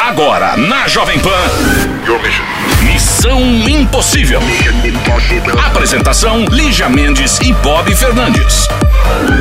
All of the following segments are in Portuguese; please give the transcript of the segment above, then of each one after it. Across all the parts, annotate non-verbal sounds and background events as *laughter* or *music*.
Agora na Jovem Pan. Missão Impossível. Apresentação: Lígia Mendes e Bob Fernandes.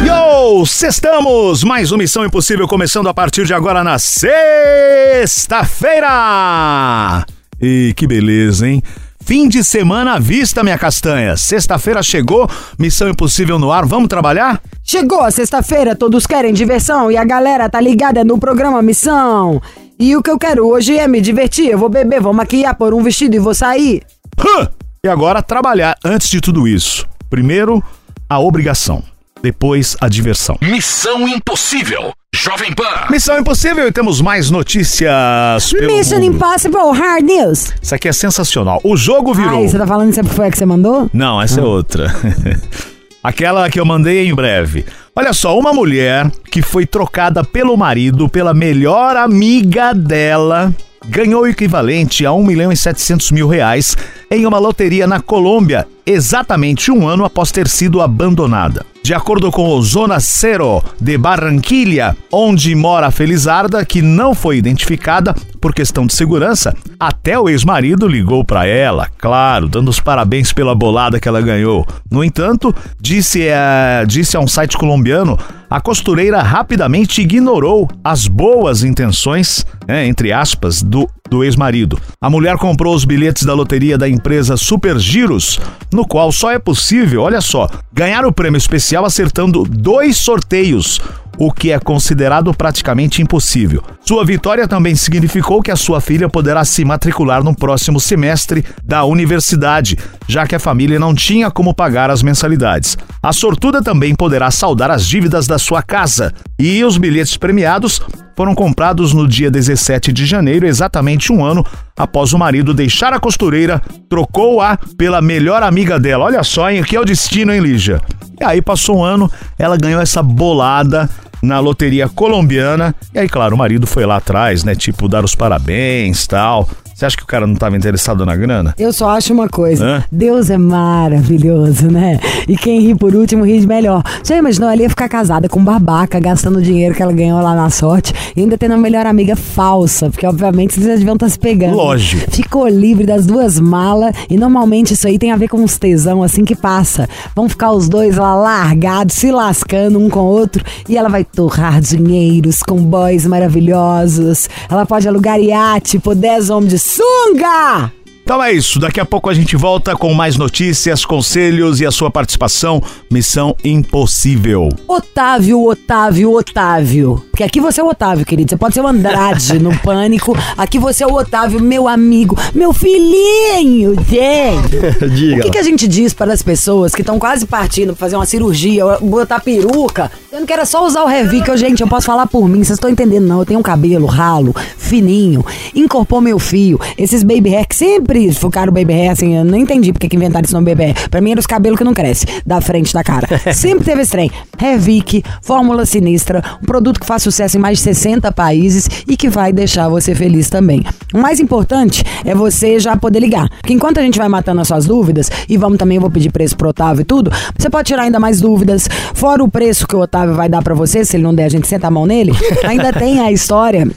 Yo! Sextamos! Mais uma Missão Impossível começando a partir de agora na sexta-feira! E que beleza, hein? Fim de semana à vista, minha castanha. Sexta-feira chegou, Missão Impossível no ar. Vamos trabalhar? Chegou a sexta-feira, todos querem diversão e a galera tá ligada no programa Missão. E o que eu quero hoje é me divertir. Eu vou beber, vou maquiar, pôr um vestido e vou sair. Hã! E agora trabalhar antes de tudo isso. Primeiro, a obrigação. Depois, a diversão. Missão Impossível. Jovem Pan. Missão Impossível e temos mais notícias. Pelo Mission mundo. Impossible Hard News. Isso aqui é sensacional. O jogo virou. Ai, você tá falando isso é porque foi a que você mandou? Não, essa é outra. *laughs* Aquela que eu mandei em breve. Olha só, uma mulher que foi trocada pelo marido pela melhor amiga dela ganhou o equivalente a 1 milhão e 700 mil reais em uma loteria na Colômbia, exatamente um ano após ter sido abandonada. De acordo com o Zona Zero de Barranquilha, onde mora a Felizarda, que não foi identificada por questão de segurança, até o ex-marido ligou para ela, claro, dando os parabéns pela bolada que ela ganhou. No entanto, disse a, disse a um site colombiano, a costureira rapidamente ignorou as boas intenções, né, entre aspas, do, do ex-marido. A mulher comprou os bilhetes da loteria da empresa Super Giros, no qual só é possível, olha só, ganhar o prêmio especial acertando dois sorteios, o que é considerado praticamente impossível. Sua vitória também significou que a sua filha poderá se matricular no próximo semestre da universidade, já que a família não tinha como pagar as mensalidades. A sortuda também poderá saldar as dívidas da sua casa. E os bilhetes premiados foram comprados no dia 17 de janeiro, exatamente um ano após o marido deixar a costureira, trocou-a pela melhor amiga dela. Olha só, hein? Que é o destino, hein, Lígia? E aí passou um ano, ela ganhou essa bolada na loteria colombiana. E aí, claro, o marido foi lá atrás, né? Tipo, dar os parabéns tal. Você acha que o cara não estava interessado na grana? Eu só acho uma coisa. Hã? Deus é maravilhoso, né? E quem ri por último ri de melhor. Já imaginou ela ia ficar casada com um babaca, gastando o dinheiro que ela ganhou lá na sorte e ainda tendo uma melhor amiga falsa, porque obviamente vocês já deviam estar se pegando. Lógico. Ficou livre das duas malas e normalmente isso aí tem a ver com uns tesão assim que passa. Vão ficar os dois lá largados, se lascando um com o outro e ela vai torrar dinheiros com boys maravilhosos. Ela pode alugar iate por 10 homens de sunga! Então é isso, daqui a pouco a gente volta com mais notícias, conselhos e a sua participação. Missão Impossível. Otávio, Otávio, Otávio. Porque aqui você é o Otávio, querido. Você pode ser o Andrade no *laughs* Pânico. Aqui você é o Otávio, meu amigo, meu filhinho, gente. *laughs* Diga. O que, que a gente diz para as pessoas que estão quase partindo pra fazer uma cirurgia, botar peruca? Eu não quero só usar o Revic, eu, gente, eu posso falar por mim, vocês estão entendendo não. Eu tenho um cabelo ralo, fininho, incorporou meu fio. Esses baby hair que sempre focaram baby hair, assim, eu não entendi porque que inventaram esse nome baby hair. Pra mim era os cabelos que não crescem, da frente da cara. *laughs* sempre teve esse trem. Revic, fórmula sinistra, um produto que faz sucesso em mais de 60 países e que vai deixar você feliz também. O mais importante é você já poder ligar. Porque enquanto a gente vai matando as suas dúvidas, e vamos também, eu vou pedir preço pro Otávio e tudo, você pode tirar ainda mais dúvidas. Fora o preço que o Otávio vai dar pra você, se ele não der, a gente senta a mão nele. *laughs* Ainda tem a história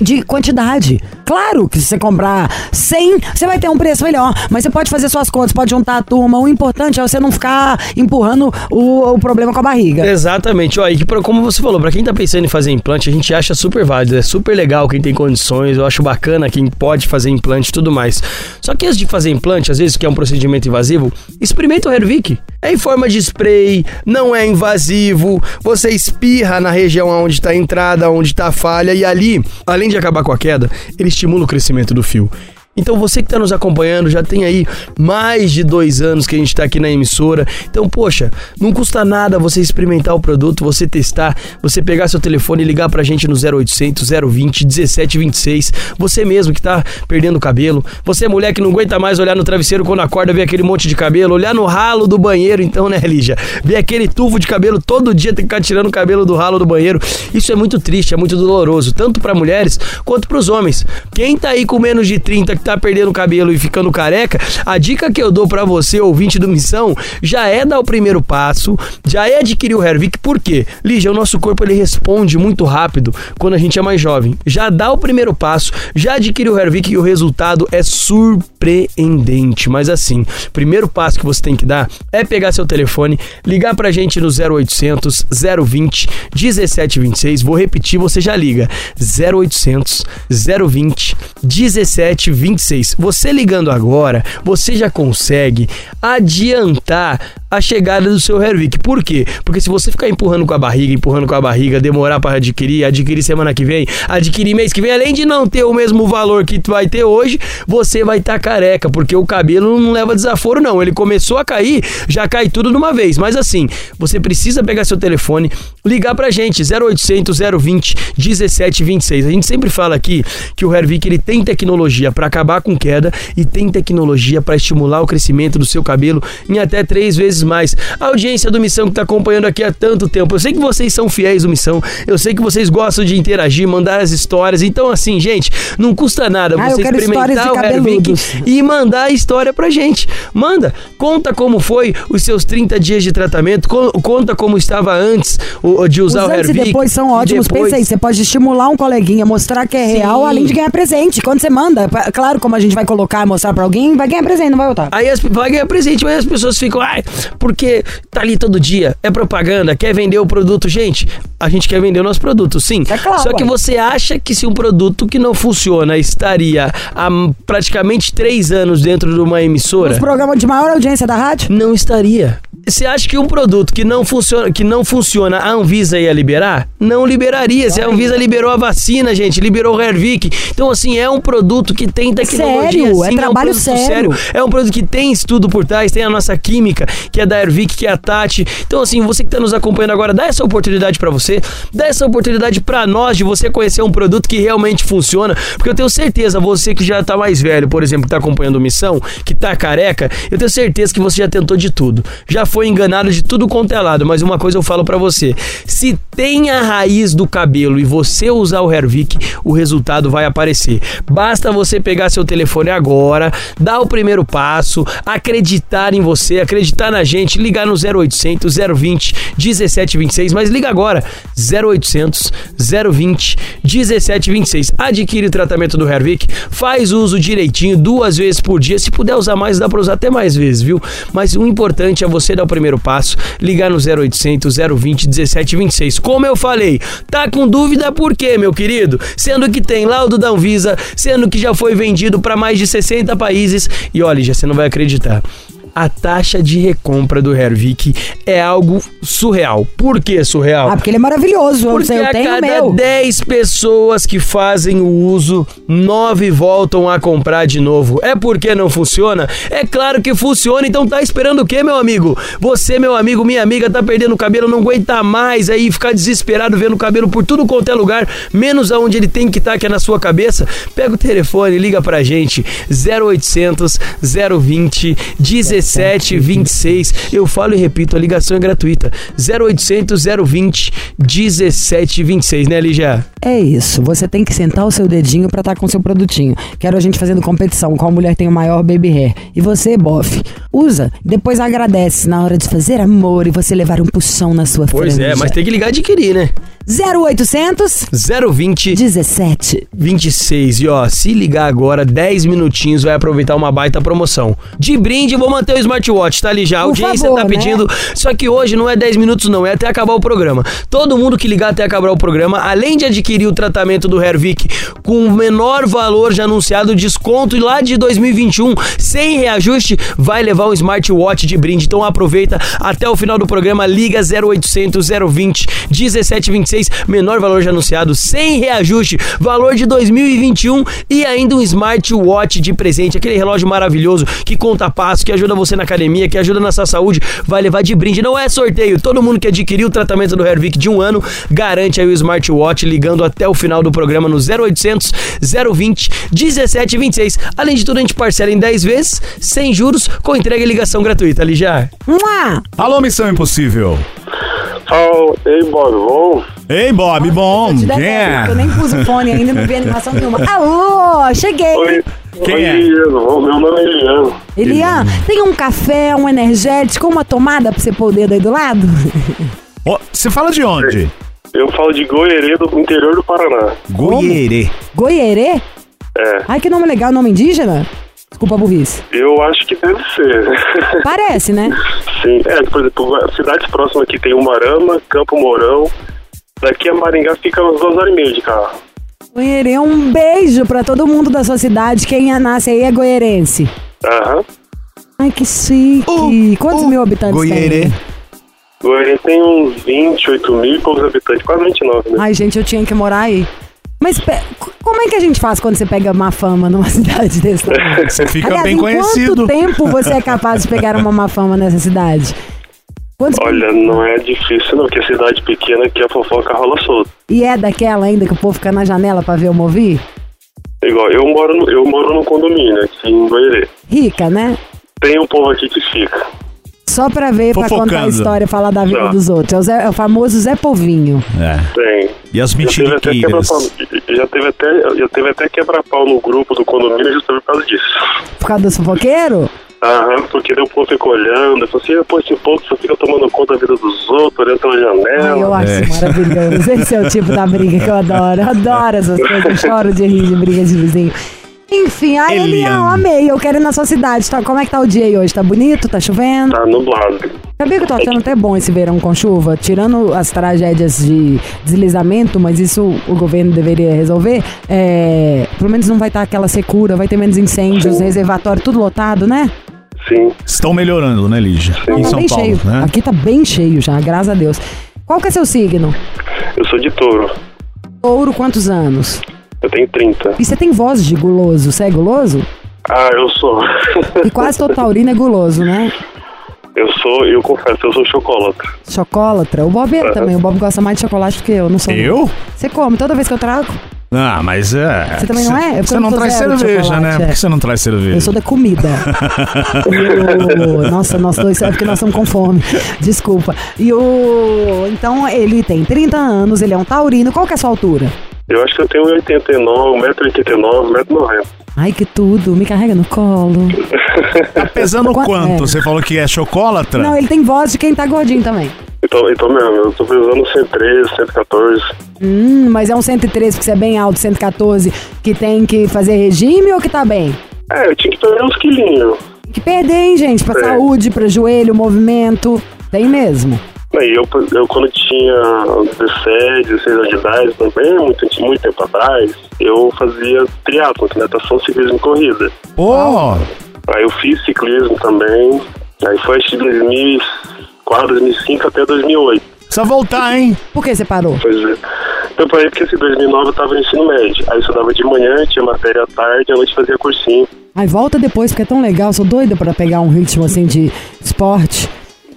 de quantidade. Claro que se você comprar 100, você vai ter um preço melhor. Mas você pode fazer suas contas, pode juntar a turma. O importante é você não ficar empurrando o, o problema com a barriga. Exatamente, ó, e pra- como você falou, pra quem tá pensando em fazer implante, a gente acha super válido, é super legal quem tem condições, eu acho bacana quem pode fazer implante e tudo mais. Só que antes de fazer implante, às vezes que é um procedimento invasivo, experimenta o Hervik. É em forma de spray, não é invasivo, você espirra na região onde tá a entrada, onde tá a falha, e ali, além de acabar com a queda, ele estimula o crescimento do fio. Então você que está nos acompanhando, já tem aí mais de dois anos que a gente está aqui na emissora. Então, poxa, não custa nada você experimentar o produto, você testar, você pegar seu telefone e ligar pra gente no 0800 020 1726. Você mesmo que tá perdendo cabelo, você mulher que não aguenta mais olhar no travesseiro quando acorda, ver aquele monte de cabelo, olhar no ralo do banheiro, então, né, Lígia? Ver aquele tufo de cabelo todo dia, ter que ficar tirando o cabelo do ralo do banheiro. Isso é muito triste, é muito doloroso, tanto para mulheres quanto para os homens. Quem tá aí com menos de 30 que tá perdendo cabelo e ficando careca, a dica que eu dou para você, ouvinte do Missão, já é dar o primeiro passo, já é adquirir o Hervik, por quê? Lígia, o nosso corpo ele responde muito rápido quando a gente é mais jovem. Já dá o primeiro passo, já adquire o Hervik e o resultado é surpreendente. Mas assim, primeiro passo que você tem que dar é pegar seu telefone, ligar pra gente no 0800 020 1726. Vou repetir, você já liga. 0800 020 1726. Você ligando agora, você já consegue adiantar a chegada do seu Hervik. Por quê? Porque se você ficar empurrando com a barriga, empurrando com a barriga, demorar para adquirir, adquirir semana que vem, adquirir mês que vem, além de não ter o mesmo valor que tu vai ter hoje, você vai estar tá careca, porque o cabelo não leva desaforo não. Ele começou a cair, já cai tudo de uma vez. Mas assim, você precisa pegar seu telefone, ligar pra gente 0800 020 1726. A gente sempre fala aqui que o Hervik ele tem tecnologia para acabar com queda e tem tecnologia para estimular o crescimento do seu cabelo em até três vezes mais. A audiência do Missão que está acompanhando aqui há tanto tempo, eu sei que vocês são fiéis do Missão, eu sei que vocês gostam de interagir, mandar as histórias. Então, assim, gente, não custa nada Ah, você experimentar o Hervik e mandar a história pra gente. Manda, conta como foi os seus 30 dias de tratamento, co- conta como estava antes o- de Os usar o antes e Hervik. depois são ótimos. Depois- Pensa aí, você pode estimular um coleguinha, mostrar que é real, além de ganhar presente. Quando você manda, claro, como a gente vai colocar mostrar pra alguém, vai ganhar presente, não vai voltar. Aí as, vai ganhar presente, mas as pessoas ficam, ai, porque tá ali todo dia, é propaganda, quer vender o produto. Gente, a gente quer vender o nosso produto, sim. É claro, Só que ué. você acha que se um produto que não funciona estaria há praticamente três anos dentro de uma emissora, Os programas de maior audiência da rádio? não estaria. Você acha que um produto que não funciona, que não funciona, a Anvisa ia liberar? Não liberaria. Se a Anvisa liberou a vacina, gente, liberou o Hervik. Então, assim, é um produto que tem tecnologia. Sério, é sim, um trabalho produto sério. É um produto que tem estudo por trás, tem a nossa química, que é da Hervik, que é a Tati. Então, assim, você que está nos acompanhando agora, dá essa oportunidade para você, dá essa oportunidade para nós de você conhecer um produto que realmente funciona, porque eu tenho certeza, você que já tá mais velho, por exemplo, que tá acompanhando Missão, que tá careca, eu tenho certeza que você já tentou de tudo. Já foi enganado de tudo quanto é lado, mas uma coisa eu falo para você, se tem a raiz do cabelo e você usar o Hervik, o resultado vai aparecer. Basta você pegar seu telefone agora, dar o primeiro passo, acreditar em você, acreditar na gente, ligar no 0800 020 1726, mas liga agora 0800 020 1726. Adquire o tratamento do Hervik, faz uso direitinho duas vezes por dia, se puder usar mais, dá para usar até mais vezes, viu? Mas o importante é você dar o primeiro passo, ligar no 0800 020 1726. Como eu falei, tá com dúvida por quê, meu querido? Sendo que tem laudo da Anvisa, sendo que já foi vendido para mais de 60 países e olha, já você não vai acreditar. A taxa de recompra do Hervik é algo surreal. Por que surreal? Ah, porque ele é maravilhoso. Porque eu a tenho o cada meu. 10 pessoas que fazem o uso, 9 voltam a comprar de novo. É porque não funciona? É claro que funciona, então tá esperando o quê, meu amigo? Você, meu amigo, minha amiga, tá perdendo o cabelo, não aguenta mais aí ficar desesperado vendo o cabelo por tudo quanto é lugar, menos aonde ele tem que estar, que é na sua cabeça. Pega o telefone, liga pra gente, 0800 020 1726. Eu falo e repito, a ligação é gratuita. 0800 020 1726, né, Lígia? É isso. Você tem que sentar o seu dedinho pra estar com o seu produtinho. Quero a gente fazendo competição. Qual mulher tem o maior baby hair? E você, bofe, usa. Depois agradece na hora de fazer amor e você levar um puxão na sua Pois franja. é, mas tem que ligar e adquirir, né? 0800 020 17. 26. E ó, se ligar agora, 10 minutinhos, vai aproveitar uma baita promoção. De brinde, vou manter seu smartwatch, tá ali já. A audiência favor, tá né? pedindo. Só que hoje não é 10 minutos, não, é até acabar o programa. Todo mundo que ligar até acabar o programa, além de adquirir o tratamento do Hervik com o menor valor já anunciado, desconto lá de 2021, sem reajuste, vai levar um smartwatch de brinde. Então aproveita até o final do programa, liga 0800 020 1726, menor valor já anunciado, sem reajuste, valor de 2021 e ainda um smartwatch de presente, aquele relógio maravilhoso que conta passo, que ajuda você na academia, que ajuda na sua saúde, vai levar de brinde. Não é sorteio, todo mundo que adquiriu o tratamento do Hervik de um ano garante aí o smartwatch ligando até o final do programa no 0800 020 1726. Além de tudo, a gente parcela em 10 vezes, sem juros, com entrega e ligação gratuita. Lijar. Mua! Alô, Missão Impossível. Oh, ei, Bob, bom? Ei, Bob, bom. Detesto, é? Eu nem pus o fone ainda, não vi animação nenhuma. Alô, cheguei. Oi, Quem oi, é? Meu nome é Eliano. Elian, tem um café, um energético, uma tomada pra você pôr o dedo aí do lado? Ó, Você fala de onde? Eu falo de Goierê, do interior do Paraná. Goierê. Goierê? É, Ai, que nome legal, nome indígena? Desculpa a burrice. eu acho que deve ser. Parece, né? Sim, é, por exemplo, cidades próximas aqui tem Umarama, Campo Mourão. Daqui a Maringá fica umas duas horas e meia de carro. Goierê, um beijo pra todo mundo da sua cidade. Quem nasce aí é goierense. Aham. Ai, que chique. Quantos mil habitantes Goierê. tem? Goierê tem uns 28 mil e poucos habitantes, quase 29, né? Ai, gente, eu tinha que morar aí. Mas como é que a gente faz quando você pega má fama numa *laughs* cidade desse tamanho? Você fica Aliás, bem em conhecido. quanto tempo você é capaz de pegar uma má fama nessa cidade? Quantos... Olha, não é difícil não, porque cidade pequena aqui a fofoca rola solta. E é daquela ainda que o povo fica na janela pra ver eu mover? Igual, eu moro no, eu moro no condomínio aqui em Goierê. Rica, né? Tem um povo aqui que fica. Só pra ver, pra Fofocando. contar a história, falar da vida Tá. dos outros. É o, Zé- é o famoso Zé Povinho. É. Tem. E as Já teve até mentiriqueiras. quebra-pau- Já teve até, já teve até quebra-pau no grupo do condomínio justamente por causa disso. Por causa do fofoqueiro? Aham, porque daí o povo ficou olhando, assim, pô, esse povo só fica tomando conta da vida dos outros, olhando pela Ai, janela. eu acho É. maravilhoso. Esse é o tipo da briga que eu adoro. Eu adoro essas coisas. Eu choro de rir de briga de vizinho. Enfim, ai, Eliane. Elian, amei. Eu quero ir na sua cidade. Tá, como é que tá o dia aí hoje? Tá bonito? Tá chovendo? Tá nublado. Sabia que eu tô achando até bom esse verão com chuva? Tirando as tragédias de deslizamento, mas isso o governo deveria resolver. É, pelo menos não vai estar aquela secura, vai ter menos incêndios, reservatório tudo lotado, né? Sim. Estão melhorando, né, Lígia? Não, Em tá São bem Paulo, cheio. né? Aqui tá bem cheio já, graças a Deus. Qual que é seu signo? Eu sou de touro. Ouro, quantos anos? Eu tenho 30. E você tem voz de guloso, você é guloso? Ah, eu sou. *laughs* E quase todo taurino é guloso, né? eu sou, eu confesso, eu sou chocolate. Chocolatra. O Bob é também. O Bob gosta mais de chocolate do que eu, não sou. Eu? Você come toda vez que eu trago? Ah, mas é. Você também não é? É porque Você não traz cerveja, né? é. Por que você não traz cerveja? Eu sou da comida. *laughs* O... Nossa, nós dois, é porque nós estamos com fome. Desculpa. E o. Então, ele tem 30 anos, ele é um taurino. Qual que é a sua altura? Eu acho que eu tenho 1,89, 1,89m, 1,90m. Ai, que tudo. Me carrega no colo. Tá pesando Qua- quanto? é. Você falou que é chocolatra? Não, ele tem voz de quem tá gordinho também. Então, então mesmo, eu tô pesando 113, 114. Hum, mas é um 113 porque você é bem alto, 114, que tem que fazer regime ou que tá bem? É, eu tinha que perder uns quilinhos. Tem que perder, hein, gente? Pra É. saúde, pra joelho, movimento. Tem mesmo. Aí eu, eu quando tinha 17, 16 anos de idade, também, muito, muito tempo atrás, eu fazia triatlo, que é natação, ciclismo e corrida. Pô, Aí eu fiz ciclismo também. Aí foi que de 2004, 2005 até 2008. precisa voltar, hein? Por que você parou? Pois é. Eu parei porque assim, 2009 eu tava no ensino médio. Aí eu estudava de manhã, tinha matéria à tarde, à noite fazia cursinho. Aí volta depois, porque é tão legal. Sou doida pra pegar um ritmo assim de esporte.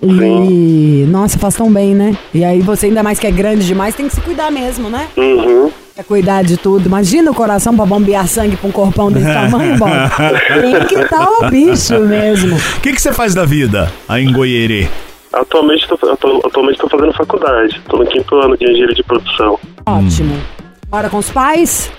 E. Nossa, faz tão bem, né? E aí você, ainda mais que é grande demais, tem que se cuidar mesmo, né? Uhum. É cuidar de tudo. Imagina o coração pra bombear sangue pra um corpão desse tamanho, Bob. *laughs* Tem que estar o bicho mesmo. O que, que você faz da vida aí em Goierê? Atualmente tô fazendo faculdade. Tô no quinto ano de engenharia de produção. Ótimo. Mora com os pais?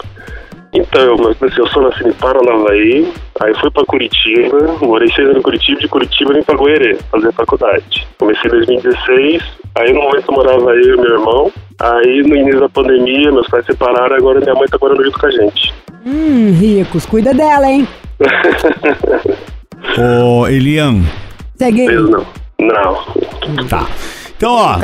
Então, eu, assim, eu sou nascido em Paranavaí, aí fui pra Curitiba, morei seis anos em Curitiba, de Curitiba vim pra Goierê fazer faculdade. Comecei em 2016, aí no momento morava eu e meu irmão, aí no início da pandemia meus pais separaram, agora minha mãe tá morando junto com a gente. Hum, ricos. Cuida dela, hein? *laughs* Ô, Elian, é gay? Vezes não. Não. Tá. Então, ó,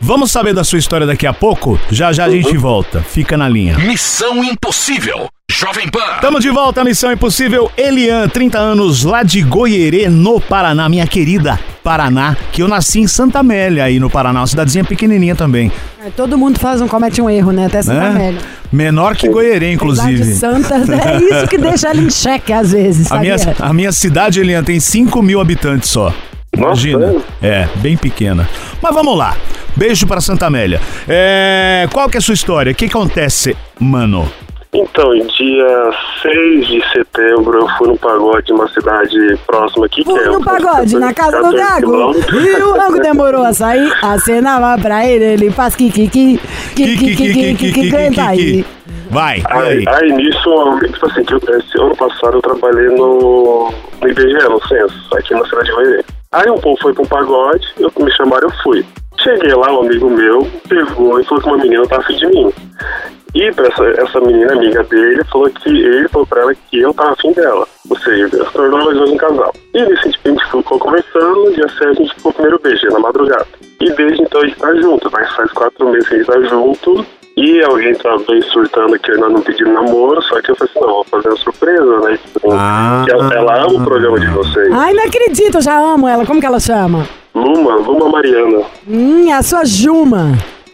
vamos saber da sua história daqui a pouco? Já já a gente volta. Fica na linha. Missão Impossível. Jovem Pan. Estamos de volta à Missão Impossível. Elian, 30 anos, lá de Goierê, no Paraná. Minha querida Paraná, que eu nasci em Santa Amélia, aí no Paraná. Uma cidadezinha pequenininha também. É, todo mundo faz um, comete um erro, né? Até Santa Né? Amélia. Menor que Goierê, inclusive. Santa, é isso que deixa ela em xeque às vezes, *laughs* A minha, a minha cidade, Elian, tem 5 mil habitantes só. Imagina. Nossa, É, bem pequena. Mas vamos lá. Beijo pra Santa Amélia. É, qual que é a sua história? O que acontece, mano? Então, em dia 6 de setembro, eu fui no pagode, uma cidade próxima aqui. Fui que é no pagode, na casa do 14 Gago. E o Gago demorou a sair, acenava pra ele, ele faz kikiki, kikiki, canta aí. Vai, Aí, aí? aí nisso, tipo assim, que eu, esse ano passado eu trabalhei no, no IBGE, no Censo, aqui na cidade de Goiânia. Aí um povo foi pra um pagode, eu, me chamaram, eu fui. Cheguei lá, um amigo meu pegou e falou que uma menina tava afim de mim. E pra essa, essa menina, amiga dele, falou que ele falou pra ela que eu tava afim dela. Ou seja, se tornou dois um casal. E nesse tipo, a gente ficou conversando, dia 7 a gente ficou o primeiro beijo, na madrugada. E desde então a gente tá junto, mas faz quatro meses que a gente tá junto. E alguém tá bem surtando que ainda não pediu namoro, só que eu falei assim, não, vou fazer uma surpresa, né? Ah. que ela, ela ama o programa de vocês. Ai, não acredito, eu já amo ela. Como que ela chama? Luma, Luma Mariana. Hum, é a sua Juma.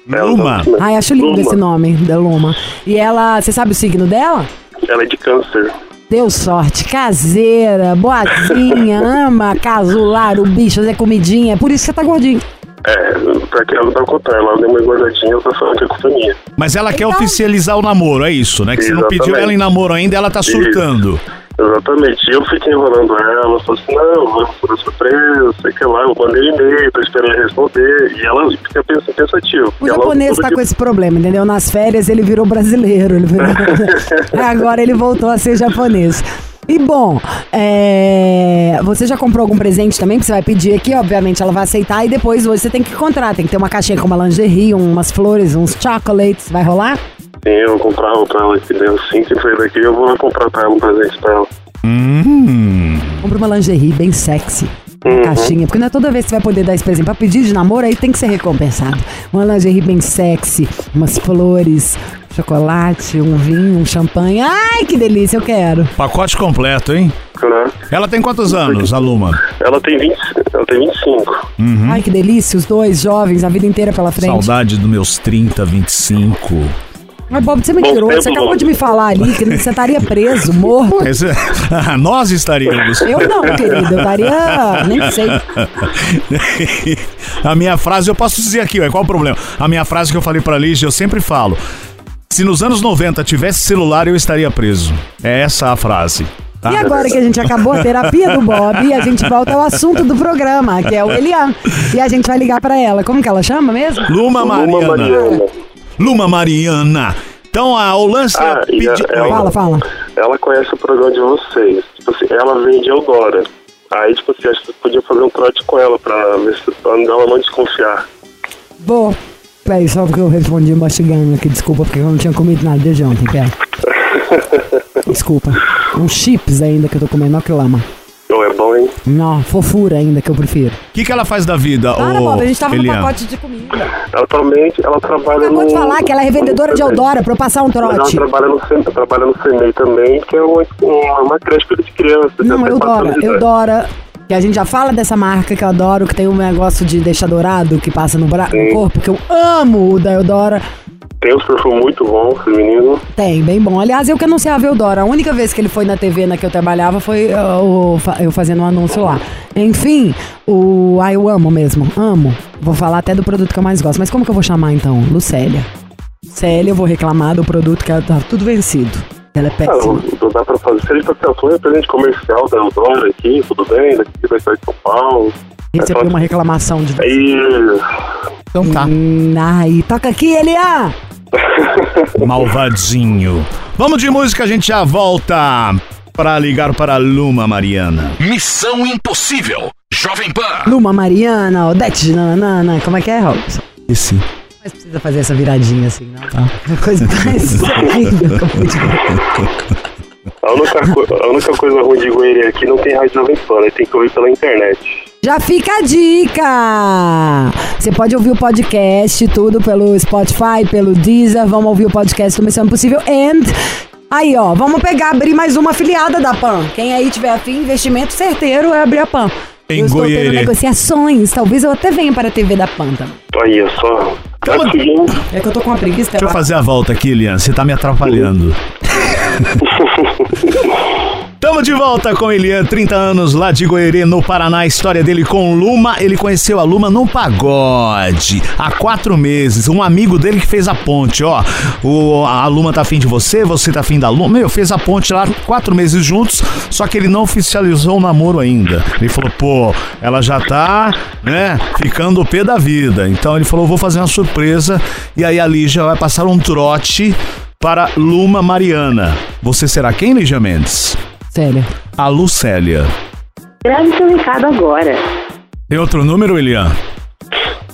Ela- Luma. Ai, acho lindo Luma. esse nome da Luma. E ela, você sabe o signo dela? Ela é de câncer. Deu sorte, caseira, boazinha, *laughs* ama casular o bicho, fazer comidinha. É por isso que você tá gordinho. É, pra que ela não contar, ela deu uma engordadinha, eu tô falando que é culpa minha. Mas ela quer oficializar o namoro, é isso, né? Que você não pediu Exatamente. ela em namoro ainda, ela tá surtando. Exatamente. E eu fiquei enrolando ela, falei assim, não, vamos fazer surpresa, sei que lá, eu mandei e-mail, tô esperando ela responder. E ela fica pens- pensativa. O japonês tá que- com esse problema, entendeu? Nas férias ele virou brasileiro. Ele virou... *laughs* *laughs* Agora ele voltou a ser japonês. E bom, é, você já comprou algum presente também que você vai pedir aqui? Obviamente ela vai aceitar e depois você tem que encontrar. Tem que ter uma caixinha com uma lingerie, umas flores, uns chocolates. Vai rolar? Sim, eu vou comprar pra ela, entendeu? Assim que sair daqui, eu vou lá comprar pra ela um presente pra ela. Hum. Compra uma lingerie bem sexy. Uhum. caixinha, porque não é toda vez que você vai poder dar esse presente. Pra pedir de namoro, aí tem que ser recompensado. Uma lingerie bem sexy, umas flores, chocolate, um vinho, um champanhe. Ai, que delícia, eu quero. Pacote completo, hein? Né? Ela tem quantos anos, a Luma? Ela tem 20, ela tem 25. Ai, que delícia, os dois jovens, a vida inteira pela frente. Saudade dos meus 30, 25. Mas, Bob, você é mentiroso. tempo, Você acabou Bob. de me falar ali que você estaria preso, *laughs* morto. Mas, *laughs* nós estaríamos. Eu não, querido. Eu estaria. Nem sei. *laughs* a minha frase, eu posso dizer aqui, ué, qual o problema? A minha frase que eu falei pra Lígia, eu sempre falo. Se nos anos 90 tivesse celular, eu estaria preso. É essa a frase. tá? E agora que a gente acabou a terapia do Bob, a gente volta ao assunto do programa, que é o Elian. E a gente vai ligar pra ela. Como que ela chama mesmo? Luma Luma Mariana. Luma Mariana. Então, a, é Ah, pedir... ela-. Fala, fala. Ela conhece o programa de vocês. Tipo assim, ela vem de Eudora. Aí, tipo assim, acho que você podia fazer um trote com ela pra ver se pra ela não desconfiar. Vou. Peraí, só porque eu respondi mastigando aqui. Desculpa, porque eu não tinha comido nada desde ontem, pera. *laughs* Desculpa. Uns chips ainda que eu tô comendo, ó que lama. Não é bom, hein? Não, fofura ainda que eu prefiro. O que, que ela faz da vida, Para, ô, Bob, a gente tava Elian? no pacote de comida. Ela atualmente, ela trabalha Acabou no... de falar que ela é revendedora de Eudora pra eu passar um Mas ela trote. trabalha no, trabalha no Senei também, que é uma, uma, creche para de crianças. Não, idade. Eudora. Que a gente já fala dessa marca que eu adoro, que tem um negócio de deixar dourado que passa no, bra... no corpo, que eu amo o da Eudora. Tem uns perfumes muito bons, feminino. Tem, bem bom. Aliás, eu que anunciava Eudora. A única vez que ele foi na TV na que eu trabalhava foi uh, eu fazendo um anúncio lá. Enfim, o. Ah, eu amo mesmo. Amo. Vou falar até do produto que eu mais gosto. Mas como que eu vou chamar então? Lucélia. Célia, eu vou reclamar do produto que ela tá tudo vencido. Ela é Ah, péssima. não dá pra fazer. Se a gente tá pensando em presente comercial da Eudora aqui, tudo bem, daqui da cidade de São Paulo. Recebi uma reclamação de. Aí, Então tá. Hum, ai, toca aqui, Elian! *laughs* Malvadinho. Vamos de música, a gente já volta para ligar para a Luma Mariana. Missão Impossível. Jovem Pan. Luma Mariana, Odete de Nanana. Como é que é, Robson? Esse. Mas precisa fazer essa viradinha assim, não? A coisa mais ver. a única, a única coisa ruim de Goiânia aqui não tem rádio Jovem Pan, né? tem que ouvir pela internet. Já fica a dica! Você pode ouvir o podcast, tudo pelo Spotify, pelo Deezer. Vamos ouvir o podcast do Missão Impossível. And aí, ó, vamos pegar, abrir mais uma afiliada da PAN. Quem aí tiver afim, investimento certeiro é abrir a PAN. Em eu estou tendo negociações. Talvez eu até venha para a TV da PAN também. Aí, só. Tá seguindo. É que eu tô com uma preguiça. Deixa eu fazer a volta aqui, Elian. Você tá me atrapalhando. *laughs* Tamo de volta com Elian, 30 anos lá de Goierê, no Paraná. A história dele com Luma. Ele conheceu a Luma no pagode há quatro meses. Um amigo dele que fez a ponte, ó. O, a Luma tá afim de você, você tá afim da Luma. Meu, fez a ponte lá quatro meses juntos, só que ele não oficializou o namoro ainda. Ele falou, pô, ela já tá, né, ficando o pé da vida. Então ele falou, vou fazer uma surpresa. E aí a Lígia vai passar um trote para Luma Mariana. Você será quem, Lígia Mendes? Sério. A Lucélia. Grave seu recado agora. Tem outro número, Elian?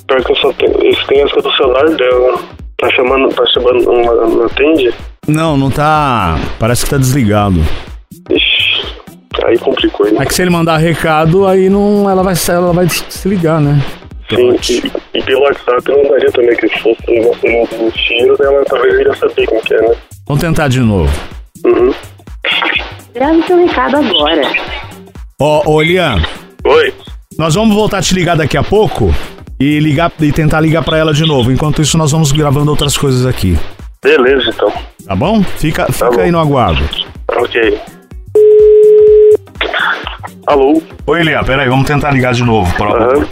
Pior que eu só tenho. Esse tem essa do celular dela. Tá chamando, tá chamando, não, não atende? Não, não tá. Parece que tá desligado. Ixi, aí complicou, hein? É que se ele mandar recado, aí não, ela vai, ela vai se ligar, né? Sim, e, e pelo WhatsApp não daria também que se fosse um negócio no cheiro, ela talvez iria saber quem que é, né? Vamos tentar de novo. Uhum. Grave seu recado agora. Ó, ô, Elian, Oi. nós vamos voltar a te ligar daqui a pouco e ligar e tentar ligar pra ela de novo. Enquanto isso, nós vamos gravando outras coisas aqui. Beleza, então. Tá bom? Fica, fica bom. aí no aguardo. Ok. Alô? Oi, Elian, peraí, vamos tentar ligar de novo. Pra... Aham.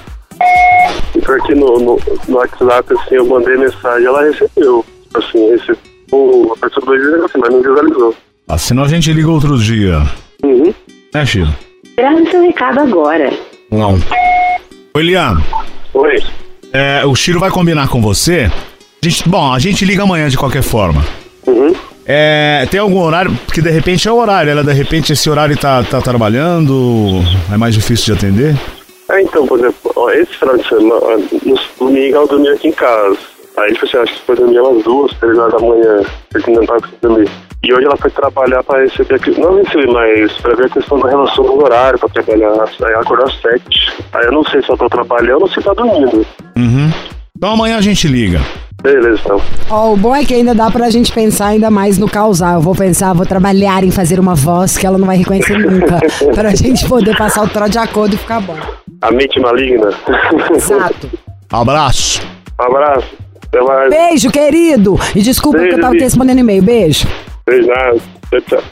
E pior que no, no, no WhatsApp, assim, eu mandei mensagem, ela recebeu. Assim, recebeu a partir do assim, mas não visualizou. Ah, senão a gente liga outro dia. Uhum. Né, Chilo? Grave seu recado agora. Não. Oi, Elian. Oi. É, o Chiro vai combinar com você. A gente- bom, a gente liga amanhã de qualquer forma. Uhum. É, tem algum horário? Porque de repente é o horário. Ela de repente esse horário tá, tá trabalhando, é mais difícil de atender. É, então, por exemplo, ó, esse final de semana, no domingo ela dormia aqui em casa. Aí ele falou assim, acho que foi dormir umas duas, três horas da manhã, porque não tava conseguindo dormir. E hoje ela foi trabalhar pra receber aqui, não receber, mas pra ver a questão da relação do horário pra trabalhar. Aí ela acordou às sete. Aí eu não sei se ela tá trabalhando ou se tá dormindo. Uhum. Então amanhã a gente liga. Beleza, então. Ó, o bom é que ainda dá pra gente pensar ainda mais no causar. Eu vou pensar, vou trabalhar em fazer uma voz que ela não vai reconhecer nunca. *laughs* pra gente poder passar o trote de acordo e ficar bom. A mente maligna. Exato. Abraço. Abraço. Até mais. Beijo, querido. E desculpa que eu tava aqui respondendo e-mail. Beijo. Tchau.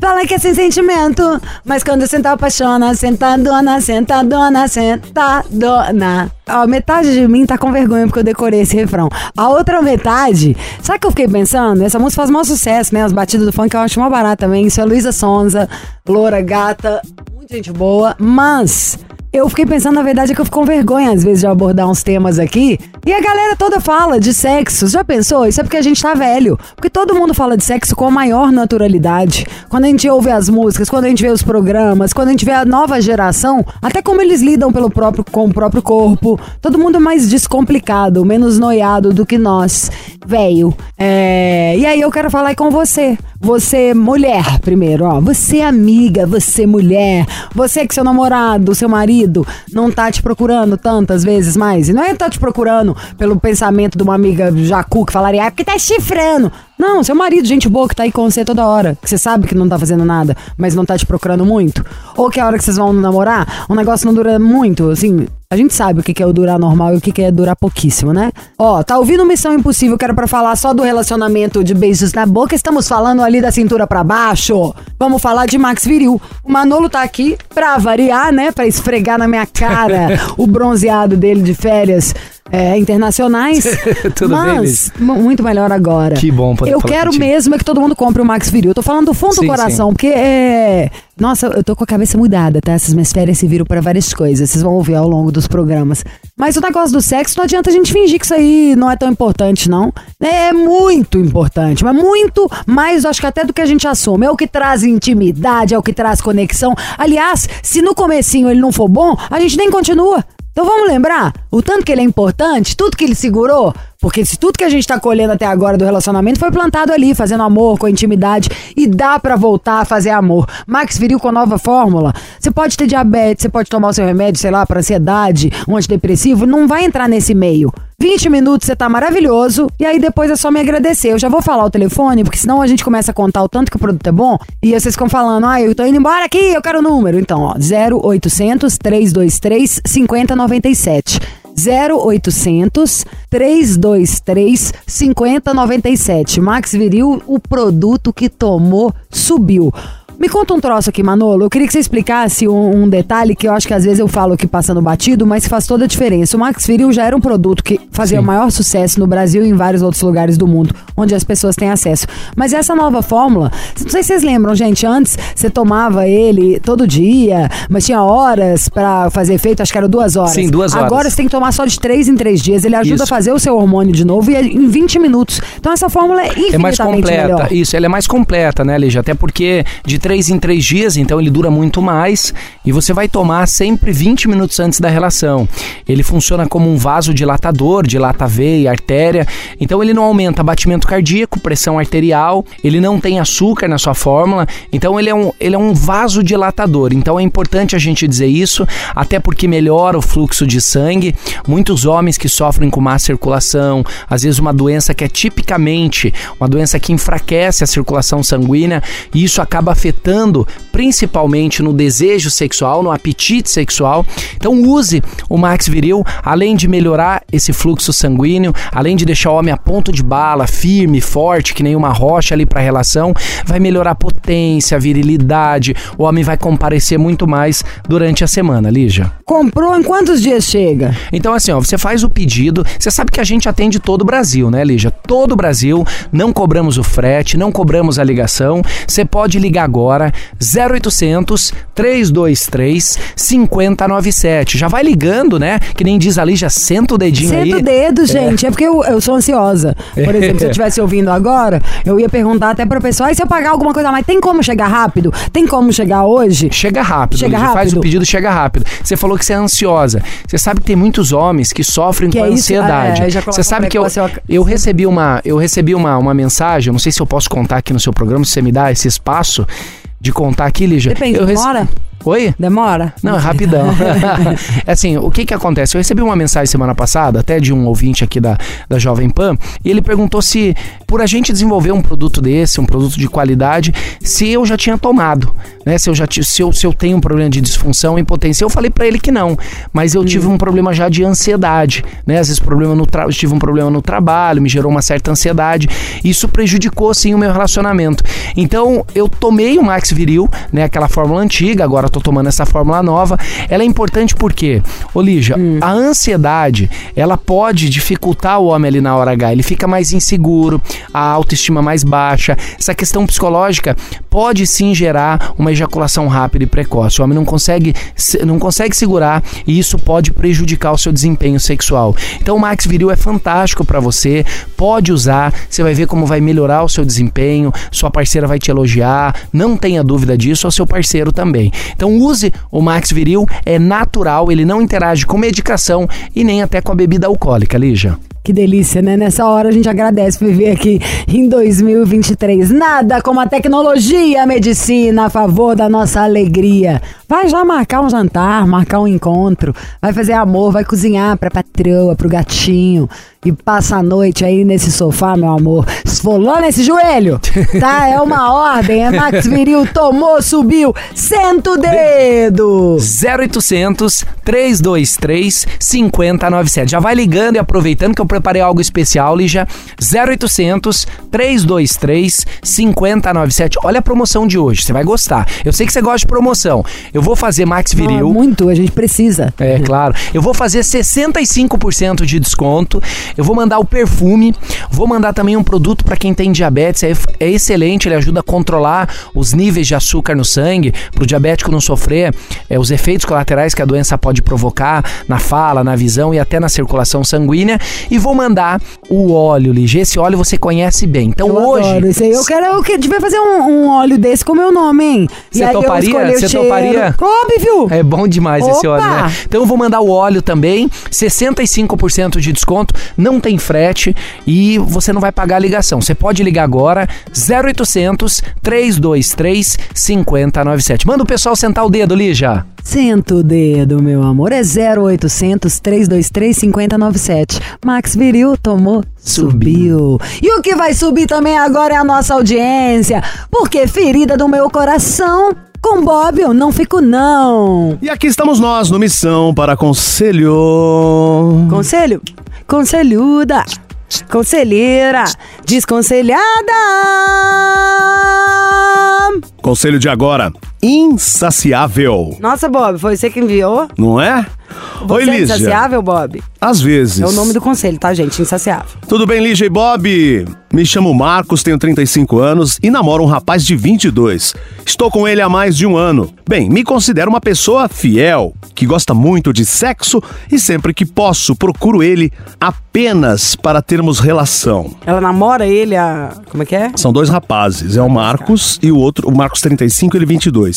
Fala que é sem sentimento, mas quando senta apaixona, sentadona, sentadona, sentadona. Ó, metade de mim tá com vergonha porque eu decorei esse refrão. A outra metade, sabe o que eu fiquei pensando? Essa música faz maior sucesso, né? As batidas do funk eu acho mó barato também. Isso é Luísa Sonza, loura, gata, muita gente boa, mas eu fiquei pensando, na verdade, é que eu fico com vergonha, às vezes, de abordar uns temas aqui. E a galera toda fala de sexo. Já pensou? Isso é porque a gente tá velho. Porque todo mundo fala de sexo com a maior naturalidade. Quando a gente ouve as músicas, quando a gente vê os programas, quando a gente vê a nova geração, até como eles lidam pelo próprio, com o próprio corpo. Todo mundo mais descomplicado, menos noiado do que nós, velho. É... E aí eu quero falar com você. Você, mulher, primeiro, ó. Você, amiga, você, mulher. Você que seu namorado, seu marido, não tá te procurando tantas vezes mais. E não é tá te procurando pelo pensamento de uma amiga jacu que falaria, ah, porque tá chifrando. Não, seu marido, gente boa, que tá aí com você toda hora. Que você sabe que não tá fazendo nada, mas não tá te procurando muito. Ou que a hora que vocês vão namorar, o negócio não dura muito, assim. A gente sabe o que é o durar normal e o que é durar pouquíssimo, né? Ó, tá ouvindo Missão Impossível, que era pra falar só do relacionamento de beijos na boca. Estamos falando ali da cintura pra baixo. Vamos falar de Max Viril. O Manolo tá aqui pra variar, né? Pra esfregar na minha cara *laughs* o bronzeado dele de férias é, internacionais. *laughs* Tudo bem, Mas, mu- muito melhor agora. Que bom poder Eu quero contigo. mesmo é que todo mundo compre o Max Viril. Eu tô falando do fundo Sim, do coração, porque é. Nossa, eu tô com a cabeça mudada, tá? Essas minhas férias se viram pra várias coisas. Vocês vão ouvir ao longo dos programas. Mas o negócio do sexo, não adianta a gente fingir que isso aí não é tão importante, não. É muito importante, mas muito mais, acho que até do que a gente assume. É o que traz intimidade, é o que traz conexão. Aliás, se no comecinho ele não for bom, a gente nem continua. Então vamos lembrar o tanto que ele é importante, tudo que ele segurou Porque se tudo que a gente tá colhendo até agora do relacionamento foi plantado ali, fazendo amor, com intimidade, e dá pra voltar a fazer amor. Max Viril com a nova fórmula. Você pode ter diabetes, você pode tomar o seu remédio, sei lá, pra ansiedade, um antidepressivo, não vai entrar nesse meio. 20 minutos você tá maravilhoso e aí depois é só me agradecer. Eu já vou falar o telefone, porque senão a gente começa a contar o tanto que o produto é bom e vocês ficam falando, ah, eu tô indo embora aqui, eu quero o número. Então, ó, 0800 323 5097. 0800 323 5097. Max Viril, o produto que tomou subiu. Me conta um troço aqui, Manolo. Eu queria que você explicasse um, um detalhe que eu acho que às vezes eu falo aqui passando batido, mas que faz toda a diferença. O Max Viril já era um produto que fazia o maior sucesso no Brasil e em vários outros lugares do mundo, onde as pessoas têm acesso. Mas essa nova fórmula, não sei se vocês lembram, gente, antes você tomava ele todo dia, mas tinha horas pra fazer efeito, acho que era duas horas. Sim, duas horas. Agora você tem que tomar só de três em três dias. Ele ajuda Isso. a fazer o seu hormônio de novo e é em 20 minutos. Então essa fórmula é infinitamente É mais completa. melhor. Isso, ela é mais completa, né, Lígia? Até porque de três em três dias, então ele dura muito mais e você vai tomar sempre 20 minutos antes da relação. Ele funciona como um vasodilatador, dilata a veia, artéria. Então ele não aumenta batimento cardíaco, pressão arterial, ele não tem açúcar na sua fórmula. Então ele é um, ele é um vasodilatador. Então é importante a gente dizer isso, até porque melhora o fluxo de sangue. Muitos homens que sofrem com má circulação, às vezes uma doença que é tipicamente uma doença que enfraquece a circulação sanguínea, e isso acaba afetando principalmente no desejo sexual, no apetite sexual. Então use o Max Viril, além de melhorar esse fluxo sanguíneo, além de deixar o homem a ponto de bala, firme, forte, que nem uma rocha ali para a relação, vai melhorar a potência, a virilidade. O homem vai comparecer muito mais durante a semana, Lígia. Comprou em quantos dias chega? Então, assim, ó, você faz o pedido. Você sabe que a gente atende todo o Brasil, né, Lígia? Todo o Brasil. Não cobramos o frete, não cobramos a ligação. Você pode ligar agora, 0800 323 5097. Já vai ligando, né? Que nem diz a Lígia, senta o dedinho aí. Senta o dedo, gente. É, porque eu, eu sou ansiosa. Por *laughs* exemplo, se eu estivesse ouvindo agora, eu ia perguntar até pra pessoa, e se eu pagar alguma coisa, mas tem como chegar rápido? Tem como chegar hoje? Chega rápido, Chega Lígia, faz rápido? o pedido, chega rápido. Você falou que você é ansiosa. Você sabe que tem muitos homens que sofrem Que com é ansiedade. Ah, é, você sabe que eu, eu recebi uma eu recebi uma, uma mensagem, não sei se eu posso contar aqui no seu programa, se você me dá esse espaço de contar aqui, Lígia. Depende, eu rece- demora? Oi? Demora? Não, é rapidão. *laughs* *laughs* é assim, o que que acontece? Eu recebi uma mensagem semana passada, até de um ouvinte aqui da, da Jovem Pan, e ele perguntou se, por a gente desenvolver um produto desse, um produto de qualidade, se eu já tinha tomado, né? Se eu já se eu, se eu tenho um problema de disfunção, impotência. Eu falei pra ele que não, mas eu tive um problema já de ansiedade, né? Às vezes problema no tra... tive um problema no trabalho, me gerou uma certa ansiedade. Isso prejudicou sim o meu relacionamento. Então, eu tomei o Max Viril, né, aquela fórmula antiga, agora tô tomando essa fórmula nova. Ela é importante porque, ô Lígia, a ansiedade, ela pode dificultar o homem ali na hora H. Ele fica mais inseguro, a autoestima mais baixa. Essa questão psicológica pode sim gerar uma ejaculação rápida e precoce. O homem não consegue, se- não consegue segurar e isso pode prejudicar o seu desempenho sexual. Então o Max Viril é fantástico para você, pode usar, você vai ver como vai melhorar o seu desempenho, sua parceira vai te elogiar, não tenha dúvida disso, ou seu parceiro também. Então use o Max Viril, é natural, ele não interage com medicação e nem até com a bebida alcoólica, Lígia. Que delícia, né? Nessa hora a gente agradece por viver aqui em 2023. Nada como a tecnologia a medicina a favor da nossa alegria. Vai já marcar um jantar, marcar um encontro, vai fazer amor, vai cozinhar pra patroa, pro gatinho e passa a noite aí nesse sofá, meu amor, esfolando esse joelho, tá? É uma ordem, é Max Viril, tomou, subiu, senta o dedo. 0800 323 5097. Já vai ligando e aproveitando que eu preparei algo especial, Lígia. 0800 323 5097. Olha a promoção de hoje, você vai gostar. Eu sei que você gosta de promoção. Eu vou fazer Max Viril. Muito, a gente precisa. É, claro. Eu vou fazer 65% de desconto. Eu vou mandar o perfume. Vou mandar também um produto para quem tem diabetes. É, é excelente, ele ajuda a controlar os níveis de açúcar no sangue, para o diabético não sofrer é, os efeitos colaterais que a doença pode provocar na fala, na visão e até na circulação sanguínea. E vou mandar o óleo, Lige. Esse óleo você conhece bem. Então Eu hoje. adoro isso aí. Eu quero, eu que- devia fazer um, um óleo desse com o meu nome, hein? Você toparia? Você toparia? Óbvio! É bom demais esse Opa! óleo, né? Então eu vou mandar o óleo também, 65% de desconto. Não tem frete e você não vai pagar a ligação. Você pode ligar agora 0800 323 5097. Manda o pessoal sentar o dedo, Lígia. Senta o dedo, meu amor. É 0800 323 5097. Max Viril tomou, subiu. E o que vai subir também agora é a nossa audiência. Porque ferida do meu coração. Com Bob eu não fico, não. E aqui estamos nós no Missão para Conselho. Conselho? Conselhuda. Conselheira. Desconselhada. Conselho de agora: insaciável. Nossa, Bob, foi você que enviou? Não é? Oi, Você é Lígia. insaciável, Bob? Às vezes. É o nome do conselho, tá, gente? Insaciável. Tudo bem, Lígia e Bob? Me chamo Marcos, tenho 35 anos e namoro um rapaz de 22. Estou com ele há mais de um ano. Bem, me considero uma pessoa fiel, que gosta muito de sexo e sempre que posso procuro ele apenas para termos relação. Ela namora ele a. Como é que é? São dois rapazes, é o Marcos e o outro, o Marcos 35 e ele 22.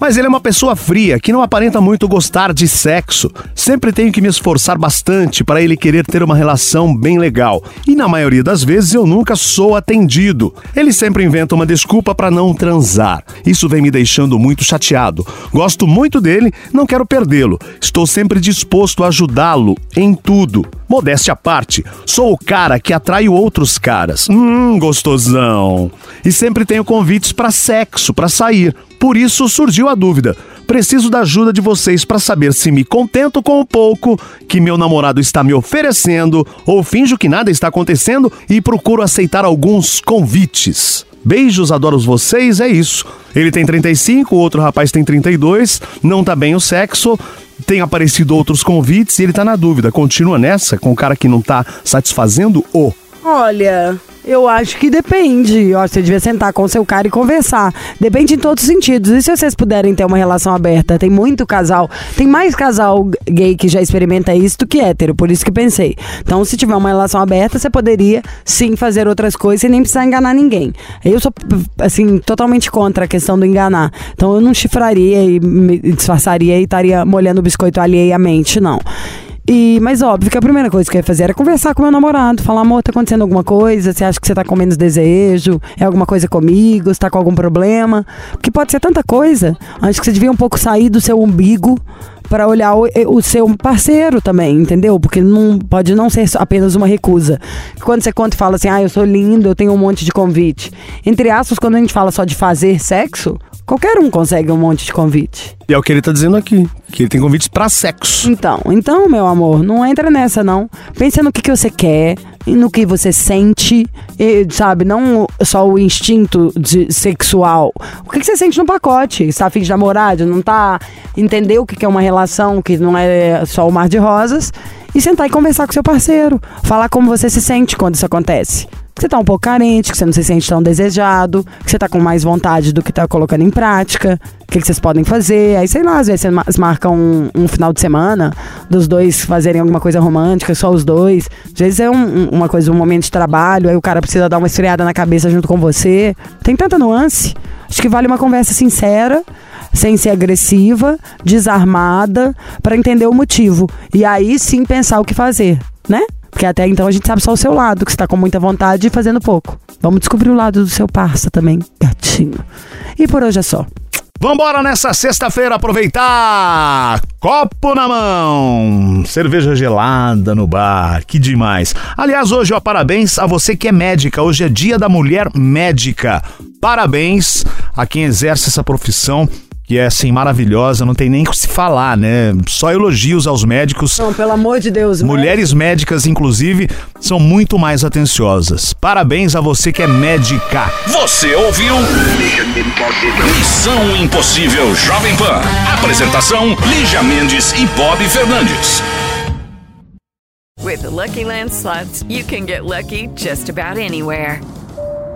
Mas ele é uma pessoa fria, que não aparenta muito gostar de sexo. Sempre tenho que me esforçar bastante para ele querer ter uma relação bem legal. E na maioria das vezes eu nunca sou atendido. Ele sempre inventa uma desculpa para não transar. Isso vem me deixando muito chateado. Gosto muito dele, não quero perdê-lo. Estou sempre disposto a ajudá-lo em tudo. Modéstia à parte, sou o cara que atrai outros caras. Hum, gostosão. E sempre tenho convites para sexo, para sair. Por isso surgiu a dúvida. Preciso da ajuda de vocês para saber se me contento com o pouco que meu namorado está me oferecendo ou finjo que nada está acontecendo e procuro aceitar alguns convites. Beijos, adoro vocês, é isso. Ele tem 35, o outro rapaz tem 32, não tá bem o sexo, tem aparecido outros convites e ele tá na dúvida. Continua nessa com o cara que não tá satisfazendo o. Olha, eu acho que depende. Ó, você devia sentar com o seu cara e conversar. Depende em todos os sentidos. E se vocês puderem ter uma relação aberta? Tem muito casal. Tem mais casal gay que já experimenta isso do que hétero, por isso que pensei. Então, se tiver uma relação aberta, você poderia sim fazer outras coisas sem nem precisar enganar ninguém. Eu sou, assim, totalmente contra a questão do enganar. Então, eu não chifraria e me disfarçaria e estaria molhando o biscoito alheiamente, não. E, mas óbvio que a primeira coisa que eu ia fazer era conversar com meu namorado, falar, amor, tá acontecendo alguma coisa? Você acha que você tá com menos desejo? É alguma coisa comigo? Você tá com algum problema? Porque pode ser tanta coisa. Acho que você devia um pouco sair do seu umbigo para olhar o, o seu parceiro também, entendeu? Porque não pode não ser apenas uma recusa. Quando você conta e fala assim, ah, eu sou lindo, eu tenho um monte de convite. Entre aspas, quando a gente fala só de fazer sexo, qualquer um consegue um monte de convite. E é o que ele tá dizendo aqui, que ele tem convites para sexo. Então, então, meu amor, não entra nessa não. Pensa no que, que você quer, e no que você sente, e, sabe? Não só o instinto de- sexual. O que, que você sente no pacote? Está afim de namorar, de não tá entender o que, que é uma relação, que não é só o mar de rosas, e sentar e conversar com seu parceiro, falar como você se sente quando isso acontece. Que você tá um pouco carente, que você não se sente tão desejado, que você tá com mais vontade do que tá colocando em prática, o que, que vocês podem fazer. Aí, sei lá, às vezes vocês marcam um, um final de semana dos dois fazerem alguma coisa romântica, só os dois. Às vezes é um- um- uma coisa, um momento de trabalho, aí o cara precisa dar uma esfriada na cabeça junto com você. Tem tanta nuance. Acho que vale uma conversa sincera, sem ser agressiva, desarmada, pra entender o motivo. E aí sim pensar o que fazer, né? Porque até então a gente sabe só o seu lado, que você tá com muita vontade e fazendo pouco. Vamos descobrir o lado do seu parça também, gatinho. E por hoje é só. Vambora nessa sexta-feira aproveitar! Copo na mão! Cerveja gelada no bar, que demais! Aliás, hoje, ó, parabéns a você que é médica. Hoje é dia da mulher médica. Parabéns a quem exerce essa profissão. Que é assim, maravilhosa, não tem nem o que se falar, né? Só elogios aos médicos. Não, pelo amor de Deus. Mulheres médicas, inclusive, são muito mais atenciosas. Parabéns a você que é médica. Você ouviu? Missão Impossível Jovem Pan. Apresentação: Lígia Mendes e Bob Fernandes. With the Lucky Land slots, you can get lucky just about anywhere.